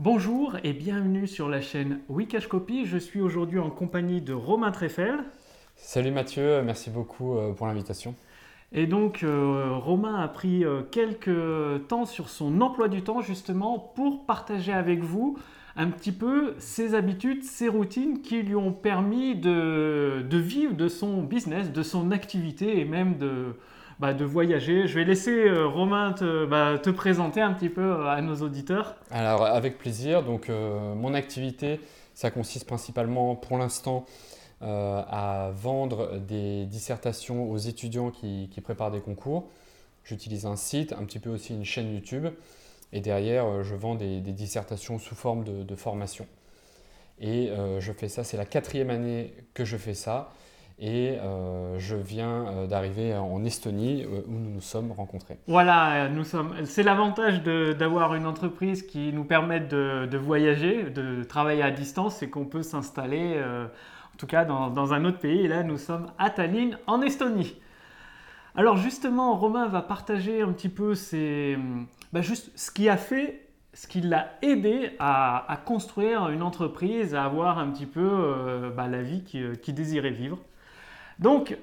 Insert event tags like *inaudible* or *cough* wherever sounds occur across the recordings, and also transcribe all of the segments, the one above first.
Bonjour et bienvenue sur la chaîne Wikash Copy. Je suis aujourd'hui en compagnie de Romain Treffel. Salut Mathieu, merci beaucoup euh, pour l'invitation. Et donc euh, Romain a pris euh, quelques temps sur son emploi du temps justement pour partager avec vous un petit peu ses habitudes, ses routines qui lui ont permis de, de vivre de son business, de son activité et même de, bah, de voyager. Je vais laisser euh, Romain bah, te, présenter un petit peu euh, à nos auditeurs. Alors avec plaisir. Donc euh, mon activité, ça consiste principalement pour l'instant à vendre des dissertations aux étudiants qui, préparent des concours. J'utilise un site, un petit peu aussi une chaîne YouTube. Et derrière, je vends des, dissertations sous forme de formation. Et je fais ça, c'est la quatrième année que je fais ça et euh, je viens euh, d'arriver en Estonie euh, où nous nous sommes rencontrés. Voilà, nous sommes. C'est l'avantage d'avoir une entreprise qui nous permet de, voyager, de travailler à distance, c'est qu'on peut s'installer, en tout cas dans, un autre pays. Et là, nous sommes à Tallinn, en Estonie. Alors justement, Romain va partager un petit peu bah, juste ce qui a fait ce qui l'a aidé à, construire une entreprise, à avoir un petit peu bah, la vie qu'il désirait vivre. Donc,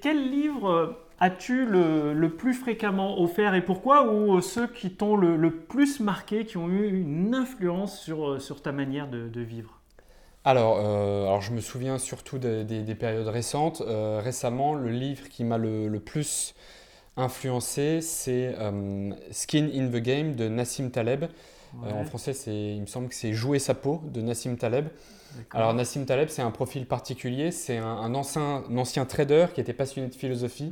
quel livre as-tu le, plus fréquemment offert et pourquoi Ou ceux qui t'ont le, plus marqué, qui ont eu une influence sur, ta manière de, vivre? Alors, euh, alors, je me souviens surtout des, périodes récentes. Euh, récemment, le livre qui m'a le, plus influencé, c'est euh, Skin in the Game de Nassim Taleb. en français, il me semble que c'est Jouer sa peau de Nassim Taleb. Alors Nassim Taleb, c'est un profil particulier. C'est un, ancien, ancien, trader qui était passionné de philosophie,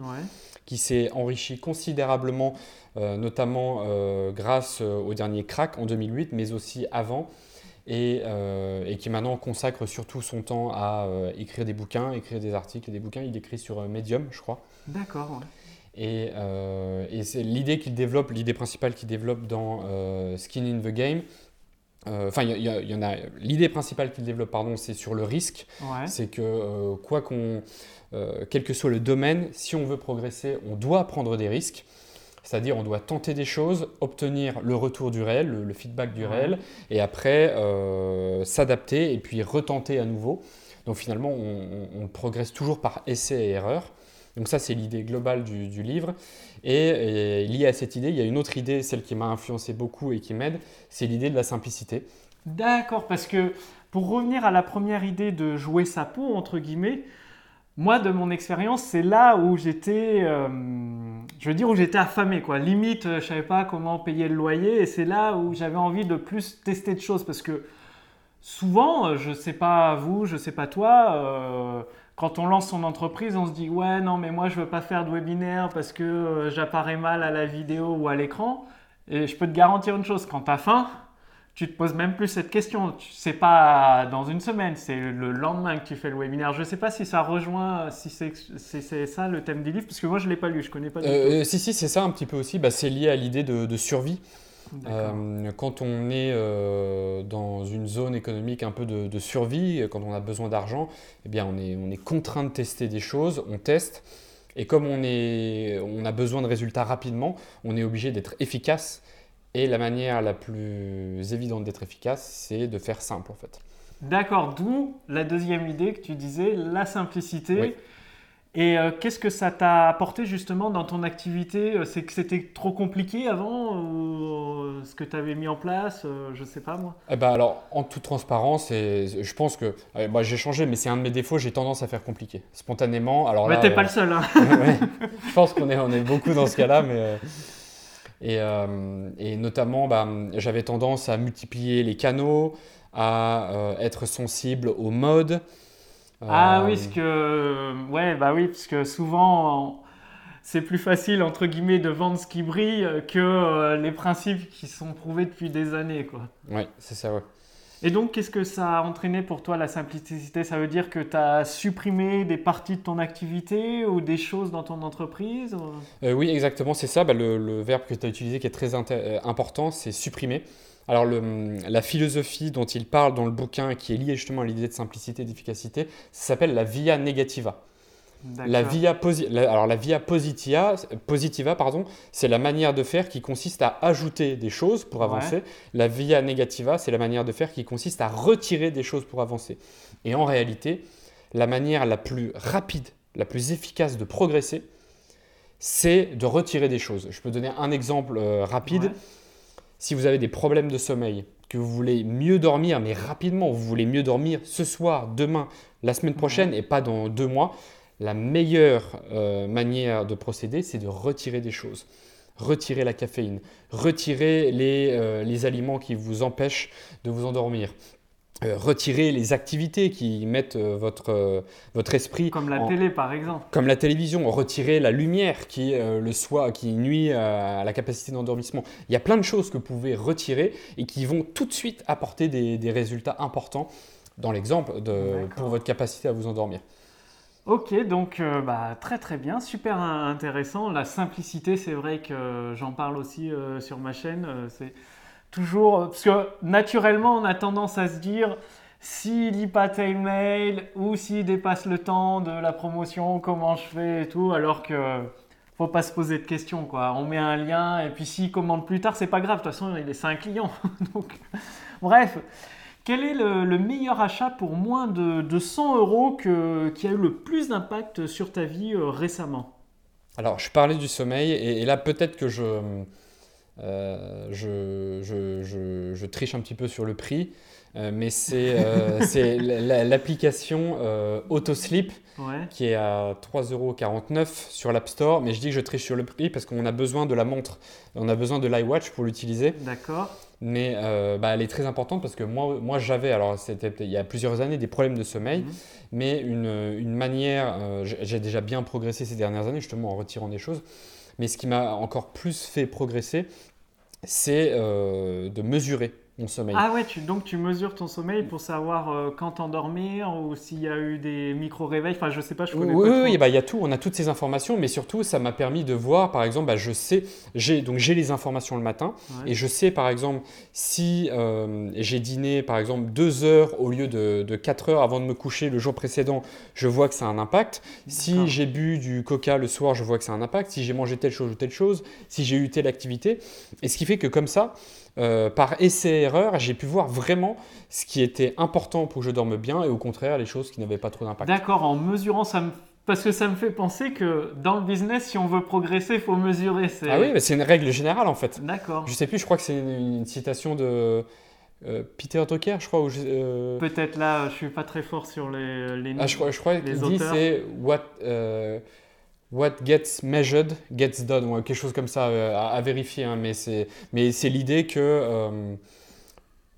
qui s'est enrichi considérablement, euh, notamment euh, grâce euh, au dernier crack en 2008, mais aussi avant. Et, qui maintenant consacre surtout son temps à écrire des bouquins, écrire des articles, des bouquins. Il écrit sur Medium, je crois. D'accord. Et, et c'est l'idée qu'il développe, l'idée principale qu'il développe dans Skin in the Game, euh, enfin, il y, en a. L'idée principale qu'il développe, pardon, c'est sur le risque. C'est que euh, quoi qu'on, euh, quel que soit le domaine, si on veut progresser, on doit prendre des risques. C'est-à-dire, on doit tenter des choses, obtenir le retour du réel, le, feedback du réel, et après s'adapter et puis retenter à nouveau. Donc finalement, on progresse toujours par essai et erreur. Donc ça, c'est l'idée globale du, livre. Et, lié à cette idée, il y a une autre idée, celle qui m'a influencé beaucoup et qui m'aide, c'est l'idée de la simplicité. D'accord, parce que pour revenir à la première idée de jouer sa peau, entre guillemets, moi, de mon expérience, c'est là où j'étais, euh, je veux dire, où j'étais affamé, quoi. Limite, je savais pas comment payer le loyer, et c'est là où j'avais envie de plus tester de choses, parce que souvent, je sais pas vous, je sais pas toi, euh, quand on lance son entreprise, on se dit ouais non mais moi je veux pas faire de webinaire parce que euh, j'apparais mal à la vidéo ou à l'écran. Et je peux te garantir une chose, quand tu as faim, tu te poses même plus cette question. C'est pas dans une semaine, c'est le lendemain que tu fais le webinaire. Je ne sais pas si ça rejoint, si c'est ça le thème du livre, parce que moi je l'ai pas lu, je connais pas. Du euh, Si si, c'est ça un petit peu aussi. Bah, c'est lié à l'idée de, survie. Euh, quand on est euh, dans une zone économique un peu de, survie, quand on a besoin d'argent, eh bien on est, on est contraint de tester des choses, on teste. Et comme on, est, on a besoin de résultats rapidement, on est obligé d'être efficace. Et la manière la plus évidente d'être efficace, c'est de faire simple en fait. D'accord, d'où la deuxième idée que tu disais, la simplicité. Et euh, qu'est-ce que ça t'a apporté justement dans ton activité? Euh, C'est que c'était trop compliqué avant ou euh, ce que tu avais mis en place Je ne sais pas moi? Eh ben alors, en toute transparence, et je pense que bah, j'ai changé, mais c'est un de mes défauts, j'ai tendance à faire compliqué. Spontanément. Alors mais t'es pas le seul. Hein. *laughs* je pense qu'on est, on est beaucoup dans ce cas-là, mais. Et, et, notamment, bah, j'avais tendance à multiplier les canaux, à être sensible aux modes. Ah oui, parce que, ouais, bah oui, parce que souvent, c'est plus facile, entre guillemets, de vendre ce qui brille que euh, les principes qui sont prouvés depuis des années, quoi. Oui, c'est ça, ouais. Et donc, qu'est-ce que ça a entraîné pour toi, la simplicité? Ça veut dire que tu as supprimé des parties de ton activité ou des choses dans ton entreprise euh, Oui, exactement, c'est ça. Bah, le, le, verbe que tu as utilisé qui est très euh, important, c'est supprimer. Alors la philosophie dont il parle dans le bouquin, qui est liée justement à l'idée de simplicité et d'efficacité, ça s'appelle la via negativa. La via, alors la via positiva, positiva pardon, c'est la manière de faire qui consiste à ajouter des choses pour avancer. La via negativa, c'est la manière de faire qui consiste à retirer des choses pour avancer. Et en réalité, la manière la plus rapide, la plus efficace de progresser, c'est de retirer des choses. Je peux donner un exemple euh, rapide. Si vous avez des problèmes de sommeil, que vous voulez mieux dormir, mais rapidement, vous voulez mieux dormir ce soir, demain, la semaine prochaine et pas dans deux mois, la meilleure euh, manière de procéder, c'est de retirer des choses. Retirer la caféine, retirer les, euh, les aliments qui vous empêchent de vous endormir, euh, retirer les activités qui mettent votre, votre esprit. Comme la télé, par exemple. Comme la télévision. Retirer la lumière qui, le soir, qui nuit à la capacité d'endormissement. Il y a plein de choses que vous pouvez retirer et qui vont tout de suite apporter des, des résultats importants dans l'exemple pour votre capacité à vous endormir. Ok, donc euh, bah, très très bien, super intéressant. La simplicité, c'est vrai que j'en parle aussi euh, sur ma chaîne. Euh, c'est toujours parce que naturellement, on a tendance à se dire s'il lit pas tel mail ou s'il dépasse le temps de la promotion, comment je fais et tout, alors que faut pas se poser de questions quoi. On met un lien et puis s'il commande plus tard, c'est pas grave. De toute façon, il est 5 clients. *laughs* donc, bref. Quel est le, meilleur achat pour moins de, 100 euros qui a eu le plus d'impact sur ta vie euh, récemment? Alors, je parlais du sommeil et, là, peut-être que euh, je, je, triche un petit peu sur le prix, euh, mais c'est *laughs* l'application Autosleep qui est à 3,49 euros sur l'App Store. Mais je dis que je triche sur le prix parce qu'on a besoin de la montre, on a besoin de l'iWatch pour l'utiliser. D'accord mais euh, bah, elle est très importante parce que moi, moi j'avais, alors c'était il y a plusieurs années, des problèmes de sommeil, mhm. mais une, une manière, euh, j'ai déjà bien progressé ces dernières années justement en retirant des choses, mais ce qui m'a encore plus fait progresser, c'est euh, de mesurer sommeil. Ah ouais, tu, donc tu mesures ton sommeil pour savoir euh, quand t'endormir ou s'il y a eu des micro-réveils. Enfin, je sais pas, je connais oui, pas. Oui, bah, il y a tout, on a toutes ces informations, mais surtout, ça m'a permis de voir, par exemple, bah, je sais, j'ai donc j'ai les informations le matin et je sais, par exemple, si euh, j'ai dîné, par exemple, deux heures au lieu de, de 4 heures avant de me coucher le jour précédent, je vois que ça a un impact. Si j'ai bu du coca le soir, je vois que ça a un impact. Si j'ai mangé telle chose ou telle chose, si j'ai eu telle activité. Et ce qui fait que comme ça, euh, par essai-erreur, j'ai pu voir vraiment ce qui était important pour que je dorme bien et au contraire les choses qui n'avaient pas trop d'impact. D'accord, en mesurant ça Parce que ça me fait penser que dans le business, si on veut progresser, il faut mesurer. Ah oui, mais c'est une règle générale en fait. D'accord. Je sais plus, je crois que c'est une, citation de euh, Peter Drucker, je crois. Euh, Peut-être là, je suis pas très fort sur les, les Ah, je crois, je crois qu'il dit c'est what What gets measured gets done, ou quelque chose comme ça euh, à, vérifier. Hein, mais c'est, mais c'est l'idée que, euh,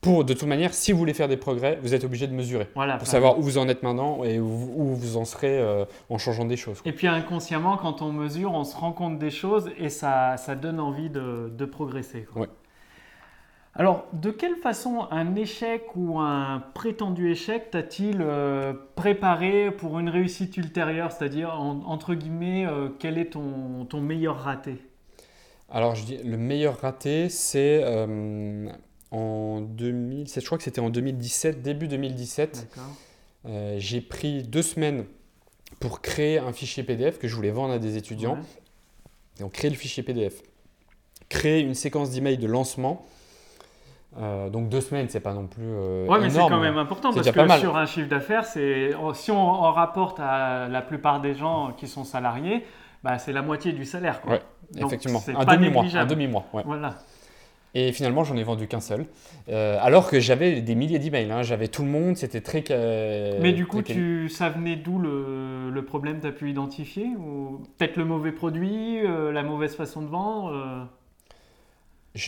pour, de toute manière, si vous voulez faire des progrès, vous êtes obligé de mesurer. Voilà, pour savoir où vous en êtes maintenant et où, vous en serez euh, en changeant des choses. Et puis inconsciemment, quand on mesure, on se rend compte des choses et ça, ça donne envie de, de progresser. Ouais. Alors, de quelle façon un échec ou un prétendu échec t'a-t-il euh, préparé pour une réussite ultérieure? C'est-à-dire, entre guillemets, euh, quel est ton, ton, meilleur raté? Alors, je dis, le meilleur raté, c'est euh, en 2007, je crois que c'était en 2017, début 2017. j'ai pris deux semaines pour créer un fichier PDF que je voulais vendre à des étudiants. Et on crée le fichier PDF. Créer une séquence d'emails de lancement euh, donc deux semaines, c'est pas non plus. Euh, ouais, mais c'est quand même important parce que sur un chiffre d'affaires, c'est si on en rapporte à la plupart des gens qui sont salariés, bah, c'est la moitié du salaire. Quoi. effectivement. Un demi-mois. Un demi-mois. Voilà. Et finalement, j'en ai vendu qu'un seul. Euh, alors que j'avais des milliers d'emails. Hein. J'avais tout le monde, c'était très. Mais du coup, tu, ça venait d'où le, le problème Tu as pu identifier? Ou peut-être le mauvais produit, la mauvaise façon de vendre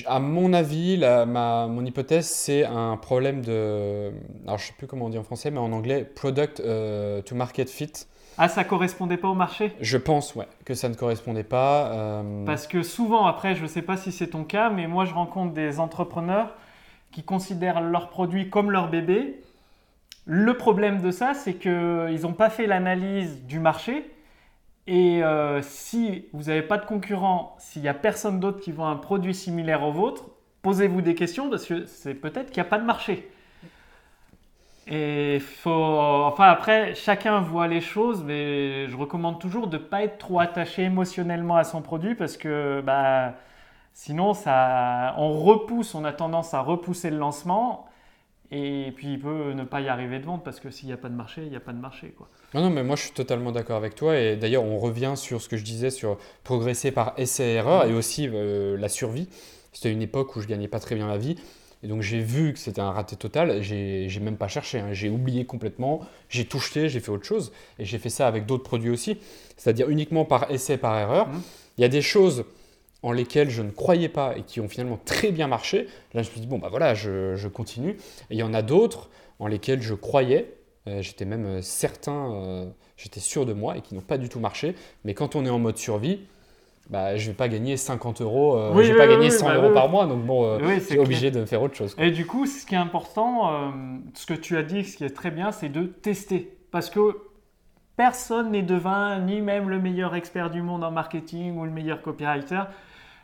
à mon avis, ma, mon hypothèse, c'est un problème de. Alors, je ne sais plus comment on dit en français, mais en anglais, product euh, to market fit. Ah, ça correspondait pas au marché? Je pense, ouais, que ça ne correspondait pas. Euh, Parce que souvent, après, je ne sais pas si c'est ton cas, mais moi, je rencontre des entrepreneurs qui considèrent leur produit comme leur bébé. Le problème de ça, c'est qu'ils n'ont pas fait l'analyse du marché et euh, si vous n'avez pas de concurrent, s'il n'y a personne d'autre qui vend un produit similaire au vôtre, posez-vous des questions parce que c'est peut-être qu'il n'y a pas de marché. Et faut, enfin après, chacun voit les choses, mais je recommande toujours de ne pas être trop attaché émotionnellement à son produit parce que bah, sinon, ça, on repousse, on a tendance à repousser le lancement et puis il peut ne pas y arriver de vente parce que s'il n'y a pas de marché, il n'y a pas de marché. Quoi. Non, non, mais moi je suis totalement d'accord avec toi. Et d'ailleurs, on revient sur ce que je disais sur progresser par essai et erreur et aussi euh, la survie. C'était une époque où je gagnais pas très bien ma vie. Et donc j'ai vu que c'était un raté total, j'ai même pas cherché, hein. j'ai oublié complètement, j'ai tout jeté, j'ai fait autre chose, et j'ai fait ça avec d'autres produits aussi, c'est-à-dire uniquement par essai, par erreur. Mmh. Il y a des choses en lesquelles je ne croyais pas et qui ont finalement très bien marché. Là, je me suis dit, bon, bah voilà, je, continue. Et il y en a d'autres en lesquelles je croyais, euh, j'étais même euh, certain, euh, j'étais sûr de moi et qui n'ont pas du tout marché. Mais quand on est en mode survie, bah, je ne vais pas gagner 50 euros, euh, je ne vais pas gagner 100 bah euros par mois, donc bon, je suis obligé de faire autre chose. Et du coup, ce qui est important, ce que tu as dit, ce qui est très bien, c'est de tester. Parce que personne n'est devin, ni même le meilleur expert du monde en marketing ou le meilleur copywriter.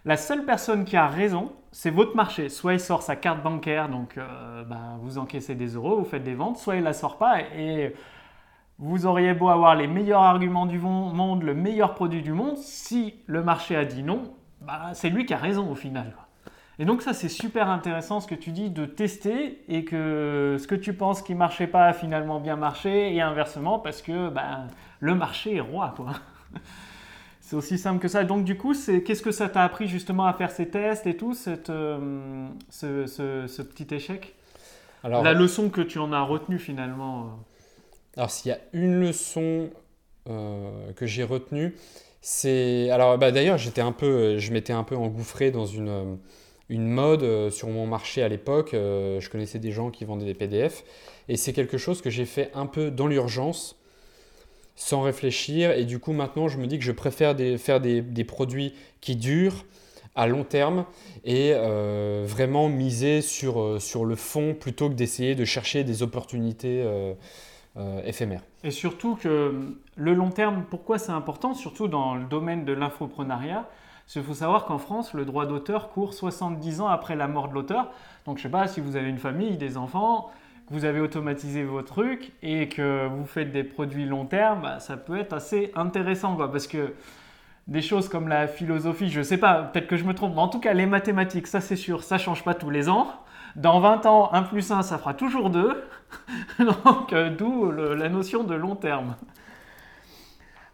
La seule personne qui a raison, c'est votre marché. Soit il sort sa carte bancaire, donc bah, vous encaissez des euros, vous faites des ventes, soit il la sort pas et vous auriez beau avoir les meilleurs arguments du monde, le meilleur produit du monde, si le marché a dit non, bah, c'est lui qui a raison au final. Et donc ça c'est super intéressant ce que tu dis de tester et que ce que tu penses qui marchait pas a finalement bien marché et inversement parce que bah, le marché est roi quoi. *laughs* C'est aussi simple que ça. Donc du coup, qu'est-ce que ça t'a appris justement à faire ces tests et tout, cette, euh, ce, petit échec? La leçon que tu en as retenue finalement euh. Alors, s'il y a une leçon euh, que j'ai retenue, c'est. Alors, bah, d'ailleurs, j'étais un peu, je m'étais un peu engouffré dans une, une mode euh, sur mon marché à l'époque. Euh, je connaissais des gens qui vendaient des PDF. Et c'est quelque chose que j'ai fait un peu dans l'urgence, sans réfléchir. Et du coup, maintenant, je me dis que je préfère faire des, produits qui durent à long terme et vraiment miser sur, le fond plutôt que d'essayer de chercher des opportunités euh, éphémère. Et surtout que le long terme, pourquoi c'est important, surtout dans le domaine de l'infoprenariat, c'est qu'il faut savoir qu'en France, le droit d'auteur court 70 ans après la mort de l'auteur. Donc je sais pas si vous avez une famille, des enfants, que vous avez automatisé vos trucs et que vous faites des produits long terme, bah, ça peut être assez intéressant quoi, parce que des choses comme la philosophie, je sais pas, peut-être que je me trompe, mais en tout cas les mathématiques, ça c'est sûr, ça change pas tous les ans. Dans 20 ans, 1 plus 1, ça fera toujours 2. *laughs* Donc, euh, d'où la notion de long terme.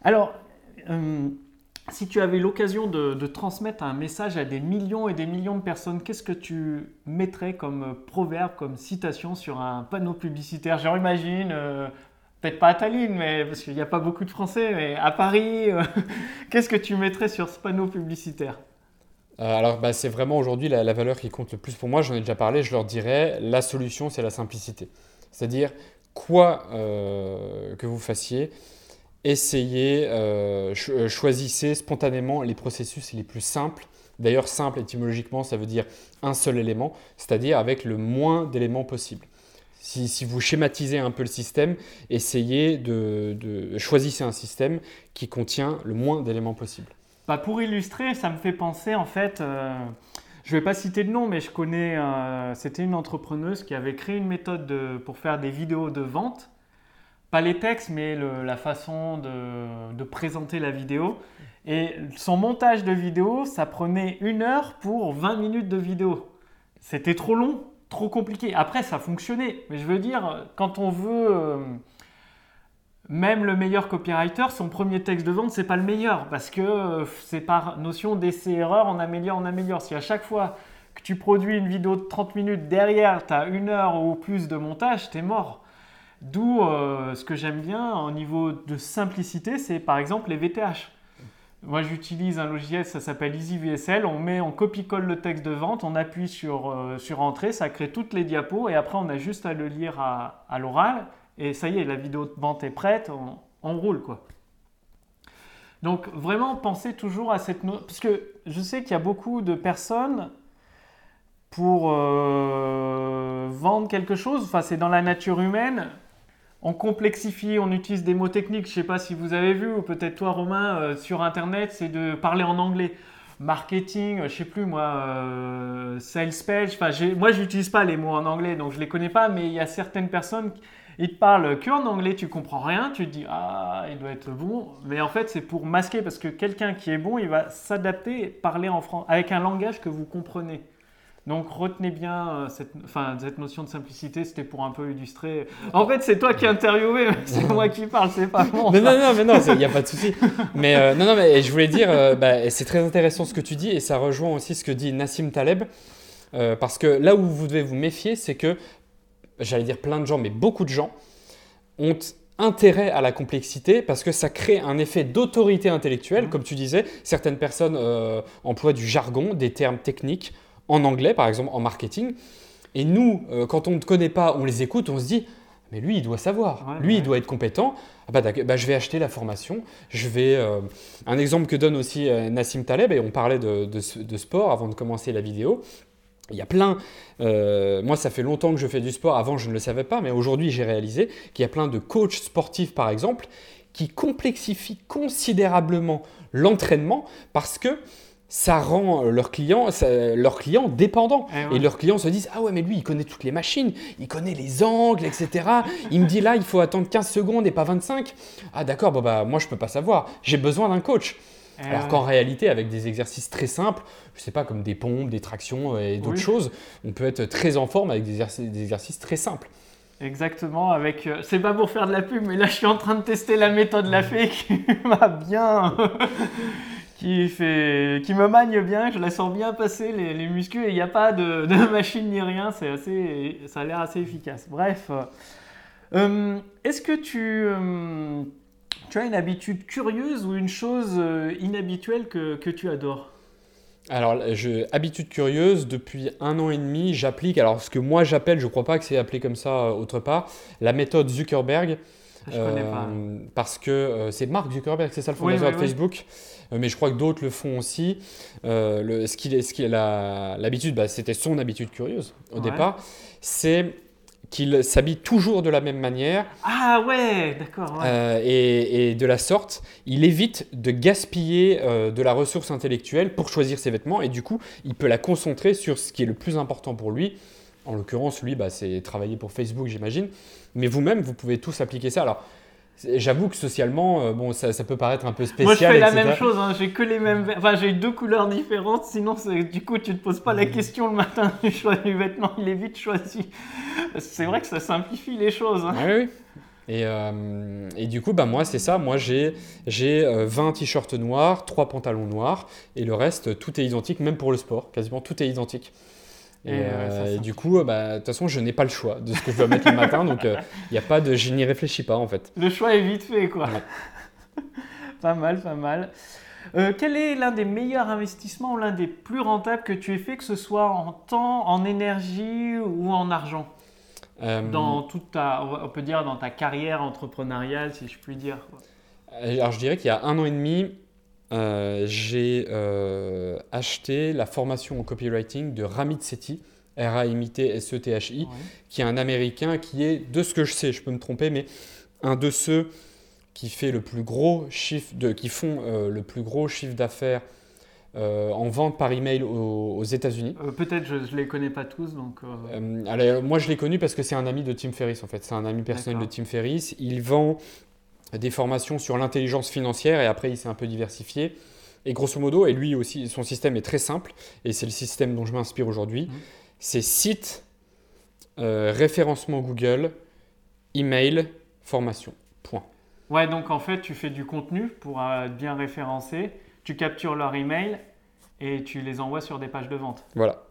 Alors, euh, si tu avais l'occasion de, transmettre un message à des millions et des millions de personnes, qu'est-ce que tu mettrais comme proverbe, comme citation sur un panneau publicitaire? Genre, imagine, euh, peut-être pas à Tallinn, mais, parce qu'il n'y a pas beaucoup de Français, mais à Paris, *laughs* qu'est-ce que tu mettrais sur ce panneau publicitaire? Euh, alors, bah, c'est vraiment aujourd'hui la, valeur qui compte le plus pour moi. J'en ai déjà parlé. Je leur dirais la solution, c'est la simplicité. C'est-à-dire, quoi euh, que vous fassiez, essayez, euh, choisissez spontanément les processus les plus simples. D'ailleurs, simple étymologiquement, ça veut dire un seul élément, c'est-à-dire avec le moins d'éléments possible. Si, vous schématisez un peu le système, essayez de, de choisir un système qui contient le moins d'éléments possible. Bah, pour illustrer, ça me fait penser en fait, euh, je ne vais pas citer de nom, mais je connais, euh, c'était une entrepreneuse qui avait créé une méthode pour faire des vidéos de vente. Pas les textes, mais la façon de, présenter la vidéo. Et son montage de vidéo, ça prenait une heure pour 20 minutes de vidéo. C'était trop long, trop compliqué. Après, ça fonctionnait. Mais je veux dire, quand on veut... Euh, même le meilleur copywriter, son premier texte de vente, c'est pas le meilleur parce que euh, c'est par notion d'essai-erreur, on améliore, on améliore. Si à chaque fois que tu produis une vidéo de 30 minutes, derrière, tu as une heure ou plus de montage, tu es mort. D'où euh, ce que j'aime bien au niveau de simplicité, c'est par exemple les VTH. Moi, j'utilise un logiciel, ça s'appelle EasyVSL. On met, on copie-colle le texte de vente, on appuie sur, euh, sur Entrée, ça crée toutes les diapos et après, on a juste à le lire à l'oral et ça y est, la vidéo de vente est prête, on, roule quoi. Donc vraiment, pensez toujours à cette note, parce que je sais qu'il y a beaucoup de personnes pour euh, vendre quelque chose, enfin c'est dans la nature humaine, on complexifie, on utilise des mots techniques. Je ne sais pas si vous avez vu, ou peut-être toi Romain, euh, sur Internet, c'est de parler en anglais. marketing, je sais plus moi, sales page. Moi, j'utilise pas les mots en anglais, donc je les connais pas, mais il y a certaines personnes il te parle qu'en anglais, tu comprends rien, tu te dis ah, il doit être bon, mais en fait c'est pour masquer parce que quelqu'un qui est bon, il va s'adapter, parler en français avec un langage que vous comprenez. Donc retenez bien euh, cette, enfin, cette notion de simplicité, c'était pour un peu illustrer. En fait, c'est toi qui interviewé, *laughs* c'est moi qui parle, c'est pas moi. non, non, non, mais non, il n'y a pas de souci. Mais euh, non, non, mais je voulais dire, euh, bah, c'est très intéressant ce que tu dis et ça rejoint aussi ce que dit Nassim Taleb. parce que là où vous devez vous méfier, c'est que j'allais dire plein de gens, mais beaucoup de gens, ont intérêt à la complexité parce que ça crée un effet d'autorité intellectuelle. Mmh. Comme tu disais, certaines personnes emploient du jargon, des termes techniques en anglais, par exemple en marketing. Et nous, euh, quand on ne connaît pas, on les écoute, on se dit, mais lui, il doit savoir, lui, il doit être compétent. Ah bah, bah, je vais acheter la formation. Je vais. Euh, un exemple que donne aussi Nassim Taleb, et on parlait de, de, sport avant de commencer la vidéo. Il y a plein, euh, moi ça fait longtemps que je fais du sport, avant je ne le savais pas, mais aujourd'hui j'ai réalisé qu'il y a plein de coachs sportifs par exemple qui complexifient considérablement l'entraînement parce que ça rend leurs clients, leurs clients dépendants. Eh et, leurs clients se disent Ah ouais, mais lui, il connaît toutes les machines, il connaît les angles, etc. il me dit là, il faut attendre 15 secondes et pas 25. Ah d'accord, bon bah moi je peux pas savoir, j'ai besoin d'un coach. Eh Alors qu'en réalité, avec des exercices très simples, je sais pas, comme des pompes, des tractions et d'autres choses, on peut être très en forme avec des exercices, très simples. Exactement, avec. Euh, c'est pas pour faire de la pub, mais là je suis en train de tester la méthode La Fée qui *laughs* m'a bien. Qui, fait, qui me magne bien, je la sens bien passer les, les muscles et il n'y a pas de, *laughs* machine ni rien, c'est assez, ça a l'air assez efficace. Bref, euh, est-ce que tu. Tu as une habitude curieuse ou une chose euh, inhabituelle que, que tu adores? Alors, je, habitude curieuse, depuis un an et demi, j'applique, alors ce que moi j'appelle, je ne crois pas que c'est appelé comme ça euh, autre part, la méthode Zuckerberg. Je euh, connais pas. Parce que c'est Mark Zuckerberg, c'est ça le fondateur de Facebook, mais je crois que d'autres le font aussi. le, ce qu'il ce a l'habitude, bah, c'était son habitude curieuse au départ, c'est qu'il s'habille toujours de la même manière. Ah ouais, d'accord. Euh, et, de la sorte, il évite de gaspiller euh, de la ressource intellectuelle pour choisir ses vêtements et du coup, il peut la concentrer sur ce qui est le plus important pour lui. En l'occurrence, lui, bah, c'est travailler pour Facebook, j'imagine. Mais vous-même, vous pouvez tous appliquer ça. Alors, J'avoue que socialement, euh, bon, ça, ça, peut paraître un peu spécial. Moi, je fais la même chose. Hein. J'ai que les mêmes. Enfin, j'ai deux couleurs différentes. Sinon, du coup, tu te poses pas la question le matin *laughs* du choix du vêtement. Il est vite choisi. C'est vrai que ça simplifie les choses. Hein. Oui, oui. Et, euh, et, du coup, bah, moi, c'est ça. Moi, j'ai 20 euh, t-shirts noirs, 3 pantalons noirs. Et le reste, tout est identique, même pour le sport. Quasiment tout est identique. Et, euh, du coup, bah, de toute façon, je n'ai pas le choix de ce que je dois mettre le matin, donc il euh, n'y a pas de, je n'y réfléchis pas en fait. Le choix est vite fait, quoi. *laughs* pas mal, pas mal. Euh, quel est l'un des meilleurs investissements ou l'un des plus rentables que tu aies fait, que ce soit en temps, en énergie ou en argent? Dans toute ta, on peut dire dans ta carrière entrepreneuriale, si je puis dire. Alors je dirais qu'il y a un an et demi, euh, j'ai euh, acheté la formation en copywriting de Ramit Sethi, R-A-M-I-T-S-E-T-H-I, qui est un Américain qui est, de ce que je sais, je peux me tromper, mais un de ceux qui fait le plus gros chiffre de, qui font euh, le plus gros chiffre d'affaires en vente par email aux, aux États-Unis. Peut-être je ne les connais pas tous donc. alors, moi je l'ai connu parce que c'est un ami de Tim Ferriss en fait. C'est un ami personnel de Tim Ferriss. Il vend des formations sur l'intelligence financière et après il s'est un peu diversifié. Et grosso modo, et lui aussi, son système est très simple et c'est le système dont je m'inspire aujourd'hui. Mmh. C'est site, euh, référencement Google, email, formation. Point. Ouais, donc en fait, tu fais du contenu pour euh, bien référencer, tu captures leur email et tu les envoies sur des pages de vente. Voilà.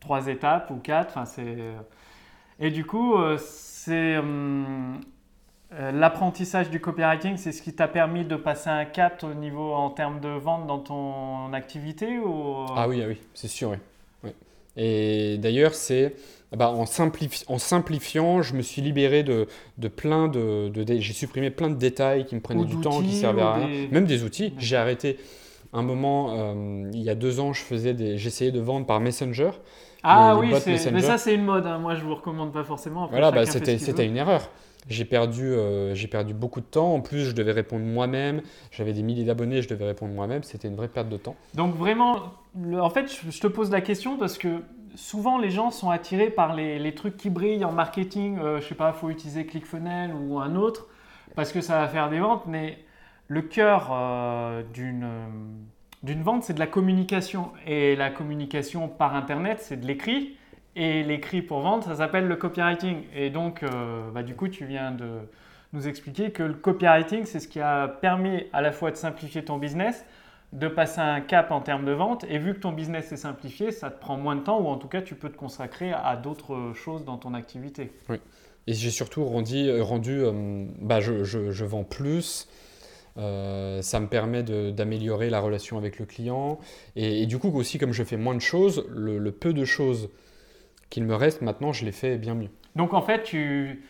Trois étapes ou quatre, enfin c'est. Euh, et du coup, c'est hum, euh, l'apprentissage du copywriting, c'est ce qui t'a permis de passer un cap au niveau en termes de vente dans ton activité ou... Ah oui, ah oui c'est sûr, oui. Et d'ailleurs, c'est bah, en, en, simplifiant, je me suis libéré de, de plein de, j'ai supprimé plein de détails qui me prenaient du temps, qui servaient à rien, même des outils. J'ai arrêté un moment, euh, il y a deux ans, je faisais des, j'essayais de vendre par Messenger. Ah oui, mais ça c'est une mode. Hein. Moi, je vous recommande pas forcément. voilà, bah, c'était une erreur. J'ai perdu, euh, perdu beaucoup de temps. En plus, je devais répondre moi-même. J'avais des milliers d'abonnés, je devais répondre moi-même. C'était une vraie perte de temps. Donc vraiment, en fait, je te pose la question parce que souvent les gens sont attirés par les, trucs qui brillent en marketing. Euh, je sais pas, faut utiliser ClickFunnels ou un autre parce que ça va faire des ventes. Mais le cœur euh, d'une vente, c'est de la communication. Et la communication par Internet, c'est de l'écrit. Et l'écrit pour vendre, ça s'appelle le copywriting. Et donc, euh, bah, du coup, tu viens de nous expliquer que le copywriting, c'est ce qui a permis à la fois de simplifier ton business, de passer un cap en termes de vente. Et vu que ton business est simplifié, ça te prend moins de temps ou en tout cas, tu peux te consacrer à d'autres choses dans ton activité. Oui. Et j'ai surtout rendu, rendu euh, bah, je, je, vends plus. Euh, ça me permet d'améliorer la relation avec le client. Et, du coup, aussi, comme je fais moins de choses, le peu de choses qu'il me reste maintenant, je l'ai fait bien mieux. Donc en fait, tu,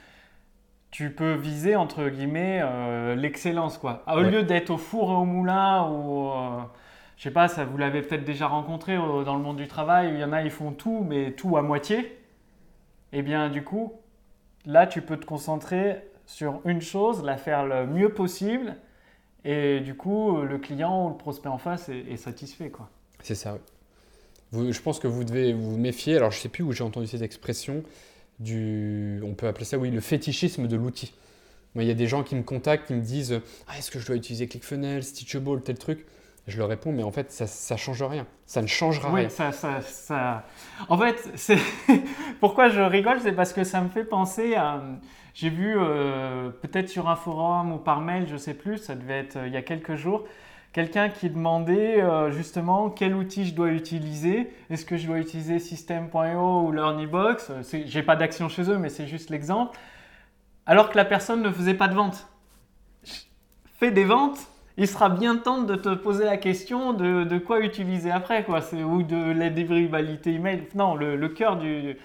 tu peux viser entre guillemets euh, l'excellence quoi. Au lieu d'être au four et au moulin ou euh, je sais pas, ça vous l'avez peut-être déjà rencontré euh, dans le monde du travail, il y en a ils font tout mais tout à moitié. Et eh bien du coup, là tu peux te concentrer sur une chose, la faire le mieux possible et du coup le client ou le prospect en face est, est satisfait quoi. C'est ça. Oui je pense que vous devez vous méfier. Alors, je ne sais plus où j'ai entendu cette expression. Du, on peut appeler ça, oui, le fétichisme de l'outil. Il y a des gens qui me contactent, qui me disent ah, Est-ce que je dois utiliser ClickFunnels, Stitchable, tel truc? Je leur réponds Mais en fait, ça ne change rien. Ça ne changera oui, rien. Ça, ça, ça... En fait, *laughs* pourquoi je rigole C'est parce que ça me fait penser à. J'ai vu euh, peut-être sur un forum ou par mail, je ne sais plus, ça devait être euh, il y a quelques jours, quelqu'un qui demandait euh, justement quel outil je dois utiliser. Est-ce que je dois utiliser System.io ou LearnyBox? J'ai pas d'action chez eux, mais c'est juste l'exemple. Alors que la personne ne faisait pas de vente. Fais des ventes, il sera bien temps de te poser la question de, quoi utiliser après, quoi. Ou de la dévribalité email. Non, le, cœur du.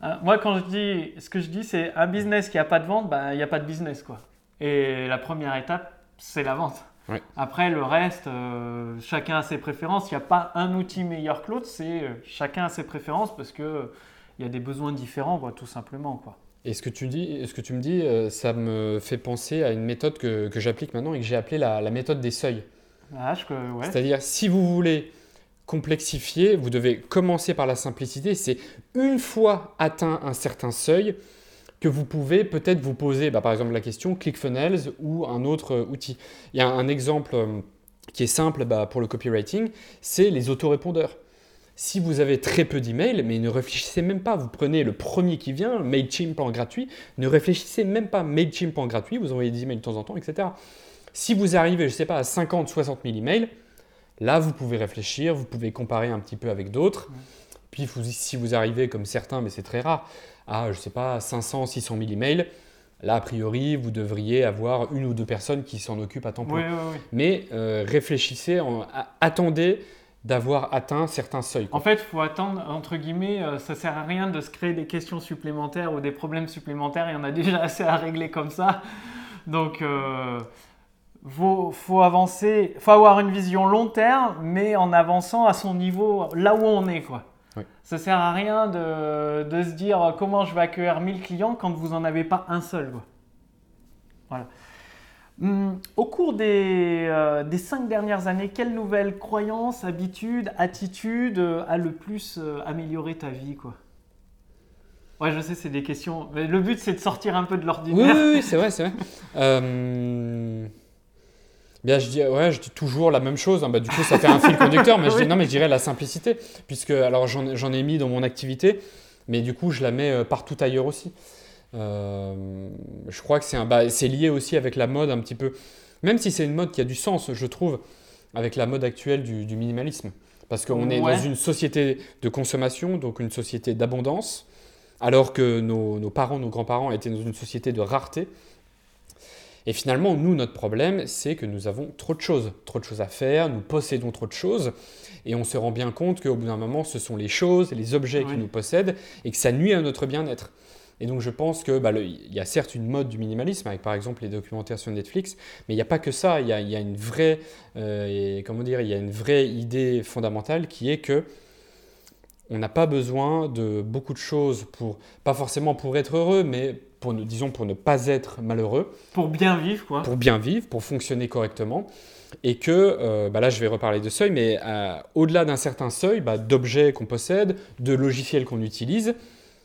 Hein, moi, quand je dis, ce que je dis, c'est un business qui n'a pas de vente, ben, il n'y a pas de business, quoi. Et la première étape, c'est la vente. Après, le reste, euh, chacun a ses préférences. Il n'y a pas un outil meilleur que l'autre, c'est euh, chacun a ses préférences parce qu'il il y a des besoins différents, quoi, tout simplement. Quoi. Et ce que tu, dis, ce que tu me dis, euh, ça me fait penser à une méthode que, que j'applique maintenant et que j'ai appelée la, la, méthode des seuils. Ah, ouais. C'est-à-dire, si vous voulez complexifier, vous devez commencer par la simplicité. C'est une fois atteint un certain seuil, que vous pouvez peut-être vous poser, bah, par exemple, la question ClickFunnels ou un autre euh, outil. Il y a un exemple euh, qui est simple bah, pour le copywriting, c'est les autorépondeurs. Si vous avez très peu d'emails, mais ne réfléchissez même pas, vous prenez le premier qui vient, MailChimp en gratuit, ne réfléchissez même pas, MailChimp en gratuit, vous envoyez des emails de temps en temps, etc. Si vous arrivez, je ne sais pas, à 50, 60 000 emails, là, vous pouvez réfléchir, vous pouvez comparer un petit peu avec d'autres. Puis si vous arrivez comme certains, mais c'est très rare, à, je sais pas, 500, 600 000 emails, là, a priori, vous devriez avoir une ou deux personnes qui s'en occupent à temps plein. Mais euh, réfléchissez, attendez d'avoir atteint certains seuils. En fait, il faut attendre, entre guillemets, ça euh, ça sert à rien de se créer des questions supplémentaires ou des problèmes supplémentaires, il y en a déjà assez à régler comme ça. Donc, il euh, faut, faut, avancer, faut avoir une vision long terme, mais en avançant à son niveau, là où on est, quoi. Ça sert à rien de, de, se dire comment je vais accueillir 1000 clients quand vous n'en avez pas un seul. Voilà. Hum, au cours des, euh, des, cinq dernières années, quelle nouvelle croyance, habitude, attitude euh, a le plus euh, amélioré ta vie quoi? Ouais, je sais, c'est des questions. Mais le but, c'est de sortir un peu de l'ordinaire. Oui, oui, oui c'est vrai, c'est vrai. *laughs* Bien, je dis, ouais, je dis toujours la même chose. Hein. Bah, du coup, ça fait un fil conducteur, mais je *laughs* dis non, mais je dirais la simplicité, puisque alors j'en ai mis dans mon activité, mais du coup, je la mets euh, partout ailleurs aussi. Euh, je crois que c'est bah, lié aussi avec la mode un petit peu, même si c'est une mode qui a du sens, je trouve, avec la mode actuelle du, minimalisme. Parce qu'on est dans une société de consommation, donc une société d'abondance, alors que nos, nos parents, nos grands-parents étaient dans une société de rareté. Et finalement, nous, notre problème, c'est que nous avons trop de choses, trop de choses à faire, nous possédons trop de choses, et on se rend bien compte qu'au bout d'un moment, ce sont les choses, les objets qui nous possèdent, et que ça nuit à notre bien-être. Et donc je pense que bah, il y a certes une mode du minimalisme avec par exemple les documentaires sur Netflix, mais il n'y a pas que ça. Il y a, une vraie, euh, comment dire, il y a une vraie idée fondamentale qui est que on n'a pas besoin de beaucoup de choses pour, pas forcément pour être heureux, mais pour, disons pour ne pas être malheureux. Pour bien vivre, quoi. Pour bien vivre, pour fonctionner correctement. Et que, euh, bah là je vais reparler de seuil, mais euh, au-delà d'un certain seuil, bah, d'objets qu'on possède, de logiciels qu'on utilise,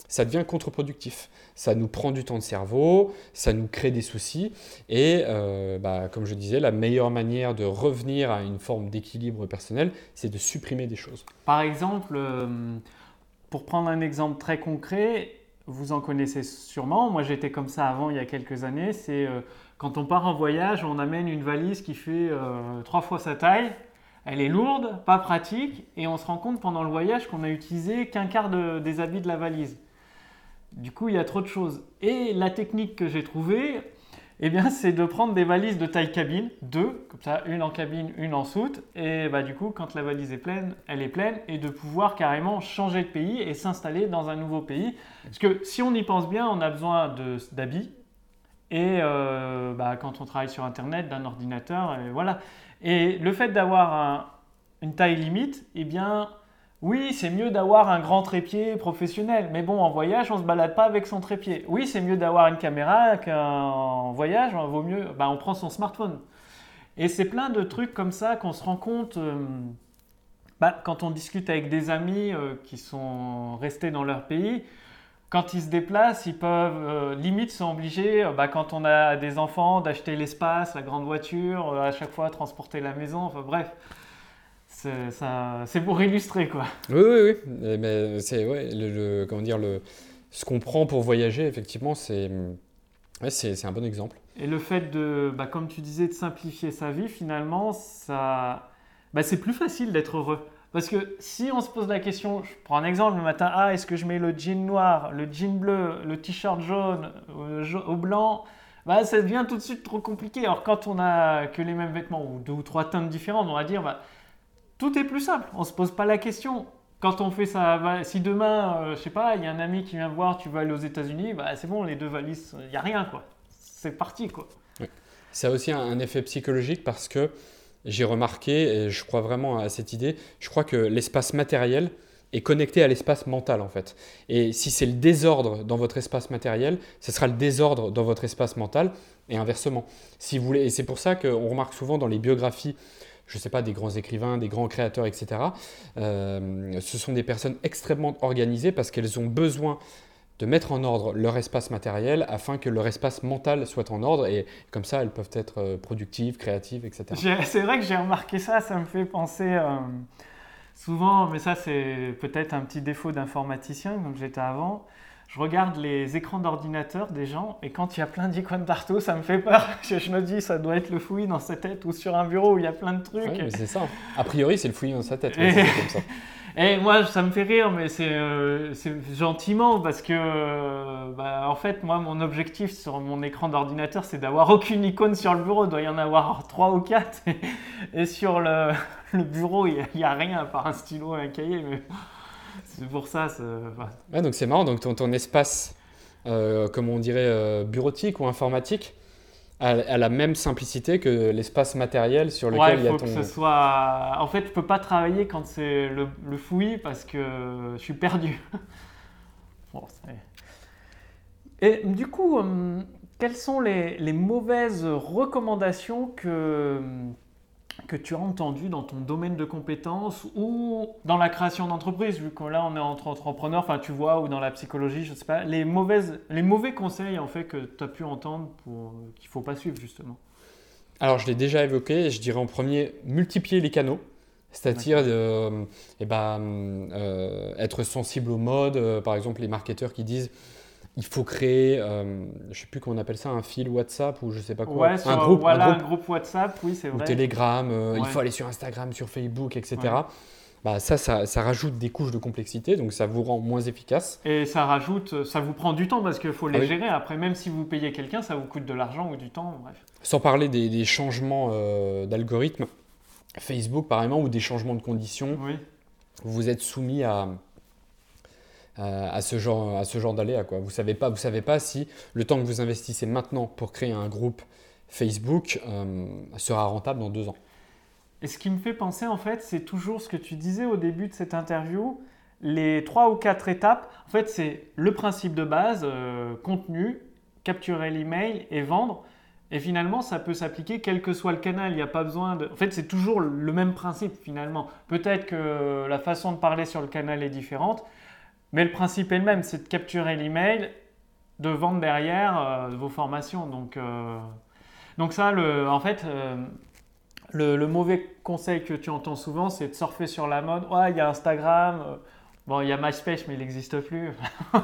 ça devient contre-productif. Ça nous prend du temps de cerveau, ça nous crée des soucis. Et euh, bah, comme je disais, la meilleure manière de revenir à une forme d'équilibre personnel, c'est de supprimer des choses. Par exemple, pour prendre un exemple très concret, vous en connaissez sûrement. Moi, j'étais comme ça avant, il y a quelques années. C'est euh, quand on part en voyage, on amène une valise qui fait trois fois sa taille. Elle est lourde, pas pratique, et on se rend compte pendant le voyage qu'on a utilisé qu'un quart des habits de la valise. Du coup, il y a trop de choses. Et la technique que j'ai trouvée, eh bien, c'est de prendre des valises de taille cabine, deux, comme ça, une en cabine, une en soute. Et bah, du coup, quand la valise est pleine, elle est pleine, et de pouvoir carrément changer de pays et s'installer dans un nouveau pays. Parce que si on y pense bien, on a besoin d'habits. Et euh, bah, quand on travaille sur Internet, d'un ordinateur, et voilà. Et le fait d'avoir une taille limite, eh bien, oui, c'est mieux d'avoir un grand trépied professionnel, mais bon, en voyage, on se balade pas avec son trépied. Oui, c'est mieux d'avoir une caméra qu'en voyage, on vaut mieux, bah, on prend son smartphone. Et c'est plein de trucs comme ça qu'on se rend compte euh, bah, quand on discute avec des amis euh, qui sont restés dans leur pays. Quand ils se déplacent, ils peuvent euh, limite sont obligés, bah, quand on a des enfants, d'acheter l'espace, la grande voiture, à chaque fois transporter la maison, enfin bref c'est pour illustrer quoi. Oui, oui, oui. Ben, c'est ouais, le, comment dire le ce qu'on prend pour voyager effectivement c'est ouais, c'est un bon exemple. Et le fait de, bah, comme tu disais, de simplifier sa vie, finalement, ça, bah, c'est plus facile d'être heureux. Parce que si on se pose la question, je prends un exemple le matin, ah, est-ce que je mets le jean noir, le jean bleu, le t-shirt jaune au blanc bah, ça devient tout de suite trop compliqué. Alors quand on a que les mêmes vêtements ou deux ou trois teintes différentes, on va dire, bah, tout est plus simple. On ne se pose pas la question. Quand on fait ça, si demain, euh, je sais pas, il y a un ami qui vient voir, tu vas aller aux États-Unis, bah, c'est bon, les deux valises, il n'y a rien, quoi. C'est parti, quoi. Ça a aussi un effet psychologique parce que j'ai remarqué, et je crois vraiment à cette idée, je crois que l'espace matériel est connecté à l'espace mental en fait. Et si c'est le désordre dans votre espace matériel, ce sera le désordre dans votre espace mental et inversement. Si vous voulez, et c'est pour ça qu'on remarque souvent dans les biographies je ne sais pas, des grands écrivains, des grands créateurs, etc. Euh, ce sont des personnes extrêmement organisées parce qu'elles ont besoin de mettre en ordre leur espace matériel afin que leur espace mental soit en ordre et comme ça elles peuvent être euh, productives, créatives, etc. C'est vrai que j'ai remarqué ça, ça me fait penser euh, souvent, mais ça c'est peut-être un petit défaut d'informaticien comme j'étais avant je regarde les écrans d'ordinateur des gens et quand il y a plein d'icônes partout, ça me fait peur. *laughs* Je, me dis, ça doit être le fouillis dans sa tête ou sur un bureau où il y a plein de trucs. Oui, c'est ça. A priori, c'est le fouillis dans sa tête. *laughs* et... moi, ça me fait rire, mais c'est euh, gentiment parce que, euh, bah, en fait, moi, mon objectif sur mon écran d'ordinateur, c'est d'avoir aucune icône sur le bureau. Il doit y en avoir trois ou quatre. *laughs* Et, sur le, bureau, il n'y a, a, rien à part un stylo et un cahier. Mais c'est pour ça. Ouais, donc c'est marrant. Donc ton, ton espace, euh, comme on dirait, euh, bureautique ou informatique, a, la même simplicité que l'espace matériel sur lequel il y a ton. Que ce soit... En fait, je peux pas travailler quand c'est le, le, fouillis parce que je suis perdu. *laughs* Et du coup, euh, quelles sont les, les mauvaises recommandations que que tu as entendu dans ton domaine de compétences ou dans la création d'entreprise, vu que là on est entre entrepreneurs, enfin tu vois, ou dans la psychologie, je ne sais pas, les, mauvaises, les mauvais conseils en fait que tu as pu entendre pour, qu'il ne faut pas suivre justement. Alors je l'ai déjà évoqué, je dirais en premier, multiplier les canaux. C'est-à-dire euh, eh ben, euh, être sensible au mode, euh, par exemple les marketeurs qui disent il faut créer, euh, je sais plus comment on appelle ça, un fil WhatsApp ou je sais pas quoi. un, groupe, un, groupe, WhatsApp, oui, c'est vrai. Ou Telegram, euh, il faut aller sur Instagram, sur Facebook, etc. Bah, ça, ça, rajoute des couches de complexité, donc ça vous rend moins efficace. Et ça rajoute, ça vous prend du temps parce qu'il faut les ah gérer. Après, même si vous payez quelqu'un, ça vous coûte de l'argent ou du temps, bref. Sans parler des, changements euh, d'algorithme, Facebook par exemple, ou des changements de conditions, vous êtes soumis à, euh, à ce genre, à ce genre d'aléa. Vous ne savez, pas, vous savez pas si le temps que vous investissez maintenant pour créer un groupe Facebook euh, sera rentable dans deux ans. Et ce qui me fait penser, en fait, c'est toujours ce que tu disais au début de cette interview, les trois ou quatre étapes, en fait, c'est le principe de base, euh, contenu, capturer l'email et vendre. Et finalement, ça peut s'appliquer quel que soit le canal. Il n'y a pas besoin de. En fait, c'est toujours le même principe finalement. Peut-être que la façon de parler sur le canal est différente, mais le principe est le même c'est de capturer l'email, de vendre derrière euh, vos formations. Donc, euh, donc ça, en fait, le, le, mauvais conseil que tu entends souvent, c'est de surfer sur la mode. Ouais, il y a Instagram. Bon, il y a MySpace, mais il n'existe plus. *laughs*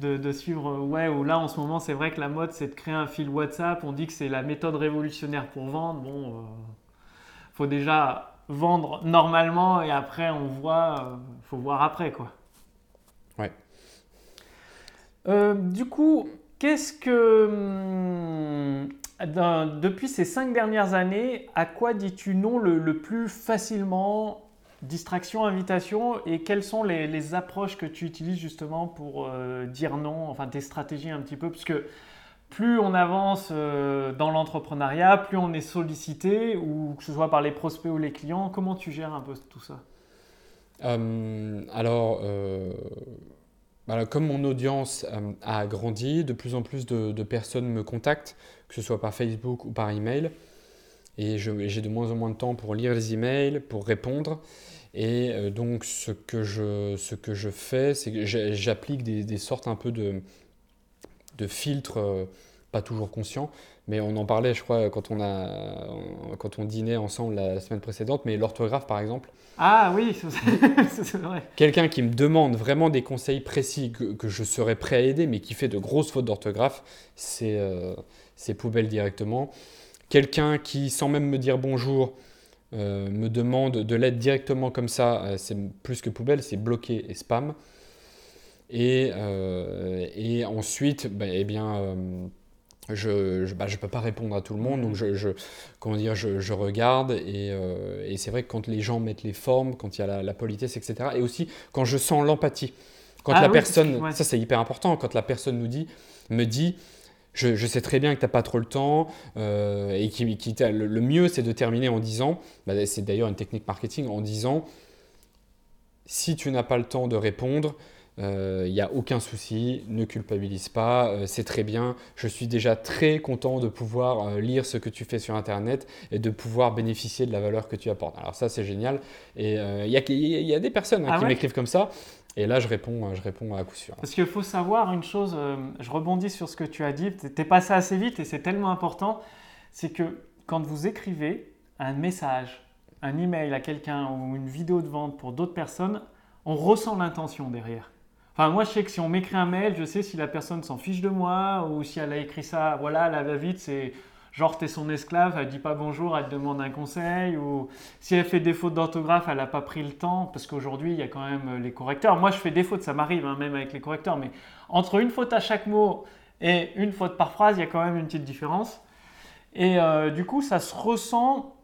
de, suivre, ouais, ou là en ce moment, c'est vrai que la mode, c'est de créer un fil WhatsApp. On dit que c'est la méthode révolutionnaire pour vendre. Bon, euh, faut déjà vendre normalement et après, on voit, euh, faut voir après, quoi. Euh, du coup, qu'est-ce que. Hum, depuis ces cinq dernières années, à quoi dis-tu non le plus facilement? Distraction, invitation, et quelles sont les, approches que tu utilises justement pour euh, dire non, enfin tes stratégies un petit peu, parce que plus on avance euh, dans l'entrepreneuriat, plus on est sollicité, ou que ce soit par les prospects ou les clients, comment tu gères un peu tout ça? Euh, Alors, comme mon audience a grandi, de plus en plus de, personnes me contactent, que ce soit par Facebook ou par email, et j'ai de moins en moins de temps pour lire les emails, pour répondre. Et euh, donc, ce que je, fais, c'est que j'applique des, des, sortes un peu de, de filtres, euh, pas toujours conscients, mais on en parlait, je crois, quand on, a, quand on dînait ensemble la semaine précédente, mais l'orthographe, par exemple. Ah oui, *laughs* c'est vrai. Quelqu'un qui me demande vraiment des conseils précis que, que, je serais prêt à aider, mais qui fait de grosses fautes d'orthographe, c'est euh, poubelle directement. Quelqu'un qui, sans même me dire bonjour, euh, me demande de l'aide directement comme ça, euh, c'est plus que poubelle, c'est bloqué et spam. Et, euh, et ensuite, bah, eh bien, je ne bah, peux pas répondre à tout le monde, donc je, je comment dire, je, je regarde et, et c'est vrai que quand les gens mettent les formes, quand il y a la, politesse, etc. Et aussi quand je sens l'empathie. Quand ah la personne, ça c'est hyper important, quand la personne nous dit, me dit, je, sais très bien que tu n'as pas trop le temps euh, et qui, le, mieux c'est de terminer en disant, bah, c'est d'ailleurs une technique marketing, en disant si tu n'as pas le temps de répondre, il euh, n'y a aucun souci, ne culpabilise pas, euh, c'est très bien. Je suis déjà très content de pouvoir lire ce que tu fais sur Internet et de pouvoir bénéficier de la valeur que tu apportes. Alors ça, c'est génial. Et il y, a des personnes hein, ah qui m'écrivent comme ça. Et là, je réponds, euh, je réponds à coup sûr. Parce qu'il faut savoir une chose, euh, je rebondis sur ce que tu as dit, tu es passé assez vite et c'est tellement important, c'est que quand vous écrivez un message, un email à quelqu'un ou une vidéo de vente pour d'autres personnes, on ressent l'intention derrière. Enfin, moi, je sais que si on m'écrit un mail, je sais si la personne s'en fiche de moi ou si elle a écrit ça, voilà, la va-vite, c'est genre t'es son esclave, elle dit pas bonjour, elle te demande un conseil, ou si elle fait des fautes d'orthographe, elle n'a pas pris le temps, parce qu'aujourd'hui il y a quand même euh, les correcteurs. Moi je fais des fautes, ça m'arrive hein, même avec les correcteurs, mais entre une faute à chaque mot et une faute par phrase, il y a quand même une petite différence. Et euh, du coup ça se ressent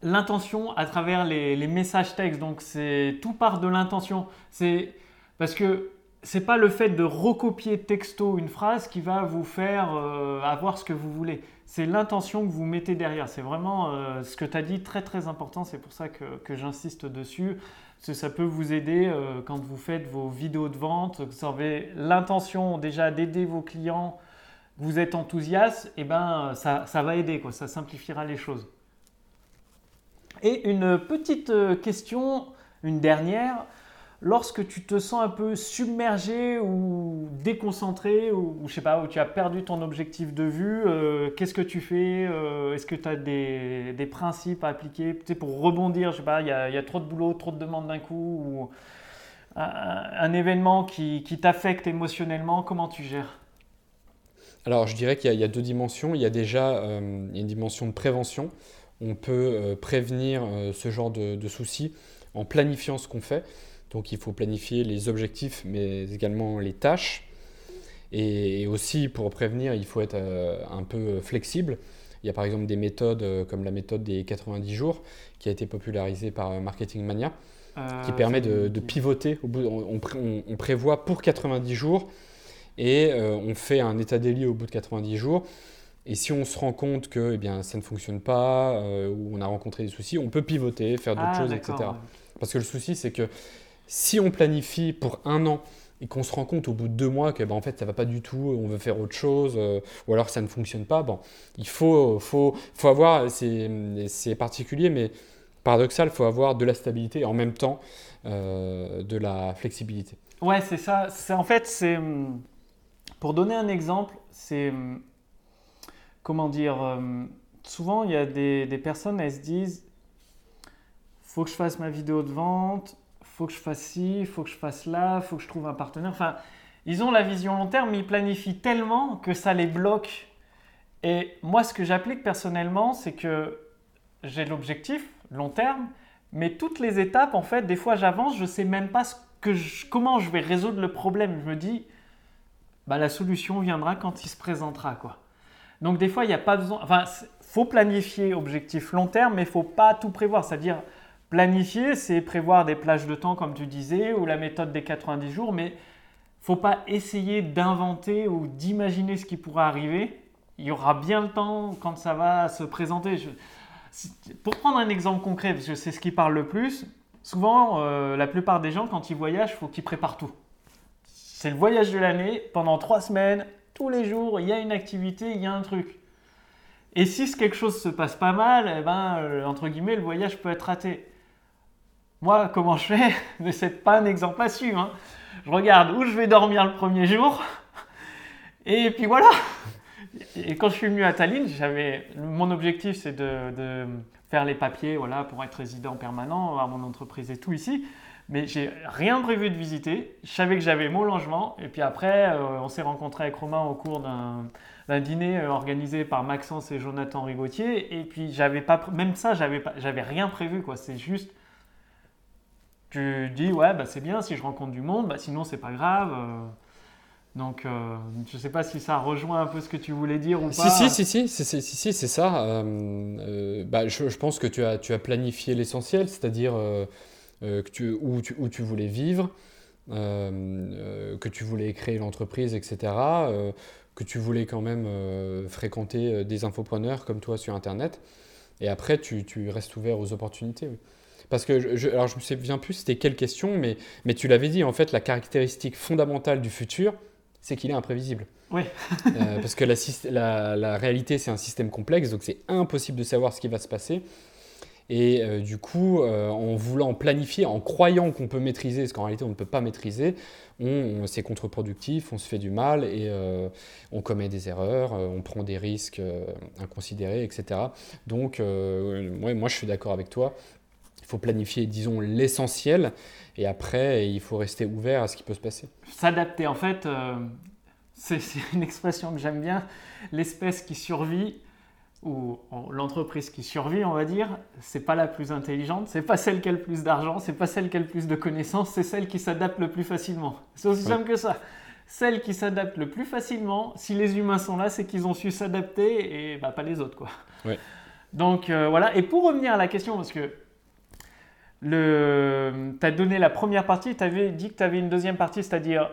l'intention à travers les, les messages textes, donc c'est tout part de l'intention. C'est parce que c'est pas le fait de recopier texto une phrase qui va vous faire euh, avoir ce que vous voulez. C'est l'intention que vous mettez derrière. C'est vraiment euh, ce que tu as dit très très important. C'est pour ça que, j'insiste dessus. ça peut vous aider euh, quand vous faites vos vidéos de vente. Vous avez l'intention déjà d'aider vos clients. Vous êtes enthousiaste, et eh ben ça, va aider. Ça simplifiera les choses. Et une petite question, une dernière lorsque tu te sens un peu submergé ou déconcentré, ou, je sais pas, où tu as perdu ton objectif de vue, euh, qu'est-ce que tu fais euh, Est-ce que tu as des, principes à appliquer? Pour rebondir Je sais pas, il y, a, trop de boulot, trop de demandes d'un coup, ou un, événement qui, t'affecte émotionnellement, comment tu gères? Alors, je dirais qu'il y, a deux dimensions. Il y a déjà euh, une dimension de prévention. On peut prévenir ce genre de soucis en planifiant ce qu'on fait. Donc il faut planifier les objectifs, mais également les tâches. Et aussi, pour prévenir, il faut être euh, un peu flexible. Il y a par exemple des méthodes euh, comme la méthode des 90 jours qui a été popularisée par euh, Marketing Mania, qui permet de, pivoter. Au bout, on, on, prévoit pour 90 jours et on fait un état des lieux au bout de 90 jours. Et si on se rend compte que eh bien, ça ne fonctionne pas ou on a rencontré des soucis, on peut pivoter, faire d'autres ah, choses, etc. Parce que le souci, c'est que Si on planifie pour un an et qu'on se rend compte au bout de deux mois que ben, en fait ça va pas du tout, on veut faire autre chose, euh, ou alors ça ne fonctionne pas, bon, il faut, faut, faut avoir, c'est particulier, mais paradoxal, il faut avoir de la stabilité et en même temps euh, de la flexibilité. Ouais, c'est ça. En fait, c'est pour donner un exemple, c'est comment dire. Hum, souvent, il y a des, des personnes, elles se disent, faut que je fasse ma vidéo de vente, faut que je fasse ci, faut que je fasse là, faut que je trouve un partenaire. Enfin, ils ont la vision long terme, mais ils planifient tellement que ça les bloque. Et moi, ce que j'applique personnellement, c'est que j'ai l'objectif long terme, mais toutes les étapes, en fait, des fois, j'avance, je ne sais même pas comment je vais résoudre le problème. Je me dis, bah, la solution viendra quand il se présentera, quoi. Donc des fois, il n'y a pas besoin. Enfin, faut planifier objectif long terme, mais il faut pas tout prévoir. C'est-à-dire, Planifier, c'est prévoir des plages de temps, comme tu disais, ou la méthode des 90 jours, mais faut pas essayer d'inventer ou d'imaginer ce qui pourra arriver. Il y aura bien le temps quand ça va se présenter. Pour prendre un exemple concret, parce que c'est ce qui parle le plus, souvent, euh, la plupart des gens, quand ils voyagent, faut qu'ils préparent tout. C'est le voyage de l'année, pendant trois semaines, tous les jours, il y a une activité, il y a un truc. Et si quelque chose se passe pas mal, eh ben, euh, entre guillemets, le voyage peut être raté. Moi, comment je fais *laughs* C'est pas un exemple à suivre. Hein. Je regarde où je vais dormir le premier jour. Et puis voilà. Et quand je suis venu à Tallinn, j'avais mon objectif, c'est de, faire les papiers, voilà, pour être résident permanent, avoir mon entreprise et tout ici. Mais j'ai rien prévu de visiter. Je savais que j'avais mon logement. Et puis après, euh, on s'est rencontré avec Romain au cours d'un dîner euh, organisé par Maxence et Jonathan Rigotier. Et puis j'avais pas, même ça, j'avais j'avais rien prévu quoi. C'est juste tu dis, ouais, bah, c'est bien si je rencontre du monde, bah, sinon c'est pas grave. Euh. Donc, euh, je sais pas si ça rejoint un peu ce que tu voulais dire ou pas. Si, si, si, si, si, c'est ça. Euh, bah, je, je, pense que tu as, tu as planifié l'essentiel, c'est-à-dire que tu, où, tu, où, tu, voulais vivre, que tu voulais créer l'entreprise, etc. que tu voulais quand même fréquenter des infopreneurs comme toi sur Internet. Et après, tu, tu restes ouvert aux opportunités. Parce que, je, alors je me souviens plus c'était quelle question, mais, mais tu l'avais dit, en fait, la caractéristique fondamentale du futur, c'est qu'il est imprévisible. Oui. Euh, parce que la, la, la réalité, c'est un système complexe, donc c'est impossible de savoir ce qui va se passer. Et euh, du coup, euh, en voulant planifier, en croyant qu'on peut maîtriser ce qu'en réalité on ne peut pas maîtriser, on, c'est contre-productif, on se fait du mal et on commet des erreurs, on prend des risques inconsidérés, etc. Donc, moi, moi, je suis d'accord avec toi il faut planifier, disons, l'essentiel, et après, il faut rester ouvert à ce qui peut se passer. S'adapter, en fait, euh, c'est une expression que j'aime bien. L'espèce qui survit, ou l'entreprise qui survit, on va dire, c'est pas la plus intelligente, c'est pas celle qui a le plus d'argent, c'est pas celle qui a le plus de connaissances, c'est celle qui s'adapte le plus facilement. C'est aussi simple que ça. Celle qui s'adapte le plus facilement, si les humains sont là, c'est qu'ils ont su s'adapter et bah, pas les autres, quoi. Donc euh, voilà. Et pour revenir à la question, parce que tu as donné la première partie, tu avais dit que tu avais une deuxième partie, c'est-à-dire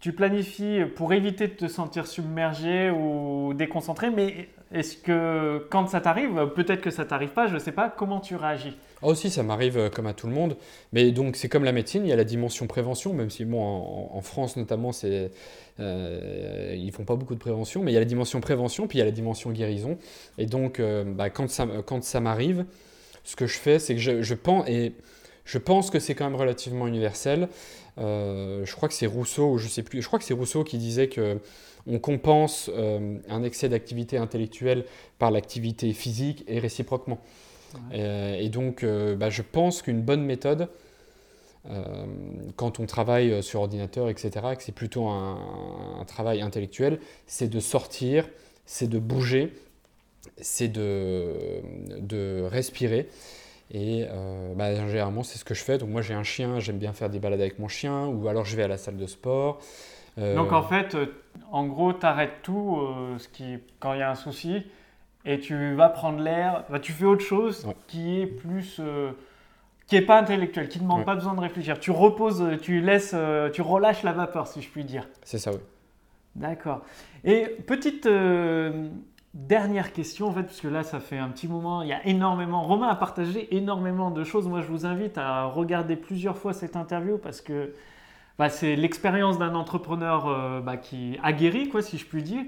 tu planifies pour éviter de te sentir submergé ou déconcentré, mais est-ce que quand ça t'arrive, peut-être que ça t'arrive pas, je ne sais pas, comment tu réagis? Aussi, ça m'arrive euh, comme à tout le monde. Mais donc, c'est comme la médecine, il y a la dimension prévention, même si, bon, en, France notamment, c'est, euh, ils font pas beaucoup de prévention, mais il y a la dimension prévention, puis il y a la dimension guérison. Et donc, euh, bah, quand ça m'arrive, ce que je fais, c'est que je, pense, et je pense que c'est quand même relativement universel. Euh, je crois que c'est Rousseau, ou je sais plus, je crois que c'est Rousseau qui disait que on compense euh, un excès d'activité intellectuelle par l'activité physique et réciproquement. Euh, et donc, bah, je pense qu'une bonne méthode, quand on travaille sur ordinateur, etc., que c'est plutôt un, travail intellectuel, c'est de sortir, c'est de bouger, c'est de, de respirer. Et euh, bah, généralement, c'est ce que je fais. Donc, moi, j'ai un chien, j'aime bien faire des balades avec mon chien, ou alors je vais à la salle de sport. Euh, Donc, en fait, euh, en gros, tu arrêtes tout ce qui, quand il y a un souci et tu vas prendre l'air, tu fais autre chose qui est plus. qui n'est pas intellectuel, qui ne demande pas besoin de réfléchir. Tu reposes, tu laisses, tu relâches la vapeur, si je puis dire. C'est ça, oui. D'accord. Et petite dernière question, en fait, parce que là, ça fait un petit moment, il y a énormément, Romain a partagé énormément de choses. Moi, je vous invite à regarder plusieurs fois cette interview parce que bah, c'est l'expérience d'un entrepreneur euh, bah, qui aguerri, quoi, si je puis dire,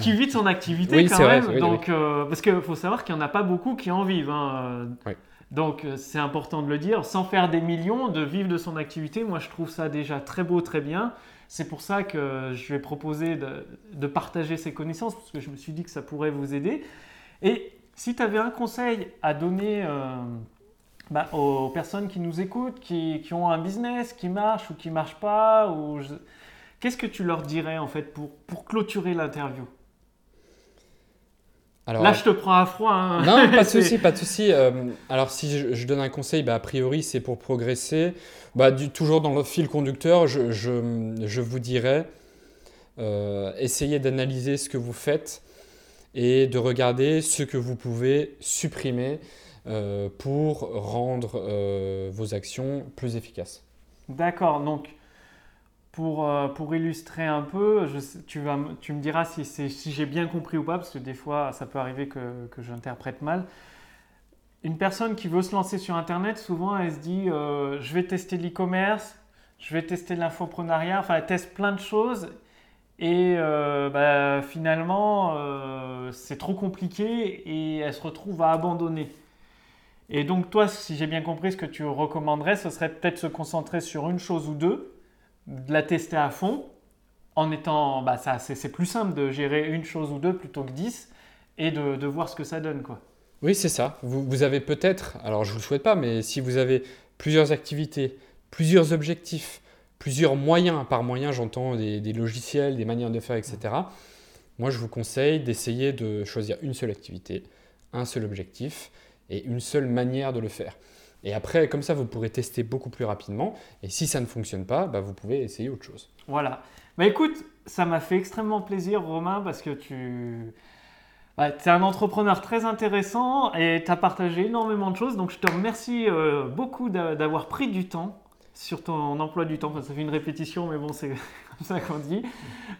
qui vit de son activité quand même. donc, euh, parce qu'il faut savoir qu'il n'y en a pas beaucoup qui en vivent. Hein. Donc, euh, c'est important de le dire. Sans faire des millions, de vivre de son activité, moi, je trouve ça déjà très beau, très bien. C'est pour ça que je vais proposer de, de, partager ces connaissances, parce que je me suis dit que ça pourrait vous aider. Et si tu avais un conseil à donner bah, aux personnes qui nous écoutent, qui, ont un business qui marche ou qui ne marche pas Qu'est-ce que tu leur dirais en fait pour clôturer l'interview? Alors, Là, je te prends à froid. Hein. Non, pas de *laughs* souci, pas de souci. Euh, alors, si je, donne un conseil, bah, a priori, c'est pour progresser. Bah, du, toujours dans le fil conducteur, je, je, je vous dirais, euh, essayez d'analyser ce que vous faites et de regarder ce que vous pouvez supprimer euh, pour rendre vos actions plus efficaces. D'accord, donc pour, euh, pour illustrer un peu, tu, vas, tu me diras si, si j'ai bien compris ou pas, parce que des fois ça peut arriver que, que j'interprète mal. Une personne qui veut se lancer sur Internet, souvent elle se dit je vais tester l'e-commerce, je vais tester l'infoprenariat, enfin elle teste plein de choses et bah, finalement, c'est trop compliqué et elle se retrouve à abandonner. Et donc toi, si j'ai bien compris, ce que tu recommanderais, ce serait peut-être se concentrer sur une chose ou deux, de la tester à fond, en étant, bah ça, c'est plus simple de gérer une chose ou deux plutôt que dix, et de, de voir ce que ça donne, quoi. Oui, c'est ça. Vous, vous avez peut-être, alors je vous le souhaite pas, mais si vous avez plusieurs activités, plusieurs objectifs, plusieurs moyens, par moyens j'entends des, des, logiciels, des manières de faire, etc. Moi, je vous conseille d'essayer de choisir une seule activité, un seul objectif, et une seule manière de le faire. Et après, comme ça, vous pourrez tester beaucoup plus rapidement. Et si ça ne fonctionne pas, bah, vous pouvez essayer autre chose. Voilà. Bah écoute, ça m'a fait extrêmement plaisir, Romain, parce que tu es un entrepreneur très intéressant et tu as partagé énormément de choses. Donc je te remercie euh, beaucoup d'avoir pris du temps sur ton emploi du temps. Enfin, ça fait une répétition, mais bon, c'est *laughs* ça qu'on dit.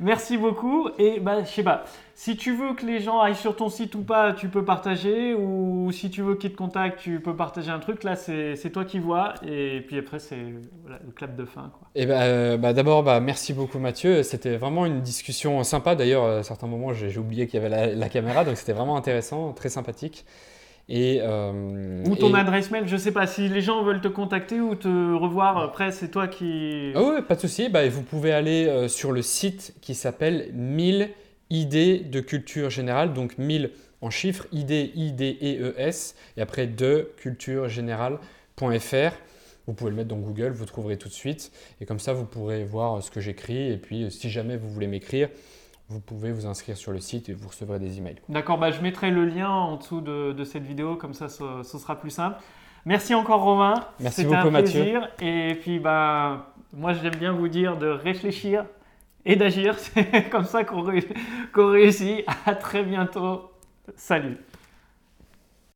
Merci beaucoup. Et bah, je sais pas, si tu veux que les gens aillent sur ton site ou pas, tu peux partager. Ou si tu veux qu'ils te contactent, tu peux partager un truc. Là, c'est toi qui vois. Et puis après, c'est le clap de fin. Quoi. Et bah, euh, bah d'abord, bah, merci beaucoup Mathieu. C'était vraiment une discussion sympa. D'ailleurs, à certains moments, j'ai oublié qu'il y avait la caméra. Donc c'était vraiment intéressant, très sympathique. Et, euh, ou ton adresse mail, je sais pas, si les gens veulent te contacter ou te revoir, après c'est toi qui... Ah oui, pas de souci, bah, vous pouvez aller euh, sur le site qui s'appelle 1000 idées de culture générale, donc 1000 en chiffres, idées, I-D-E-E-S, et après de culturegénérale.fr. Vous pouvez le mettre dans Google, vous trouverez tout de suite, et comme ça vous pourrez voir ce que j'écris, et puis si jamais vous voulez m'écrire, vous pouvez vous inscrire sur le site et vous recevrez des emails. D'accord, bah, je mettrai le lien en dessous de, cette vidéo, comme ça ce, sera plus simple. Merci encore Romain. Merci beaucoup un plaisir. Mathieu. Et puis bah, moi j'aime bien vous dire de réfléchir et d'agir. *laughs* C'est comme ça qu'on réussit. À très bientôt. Salut.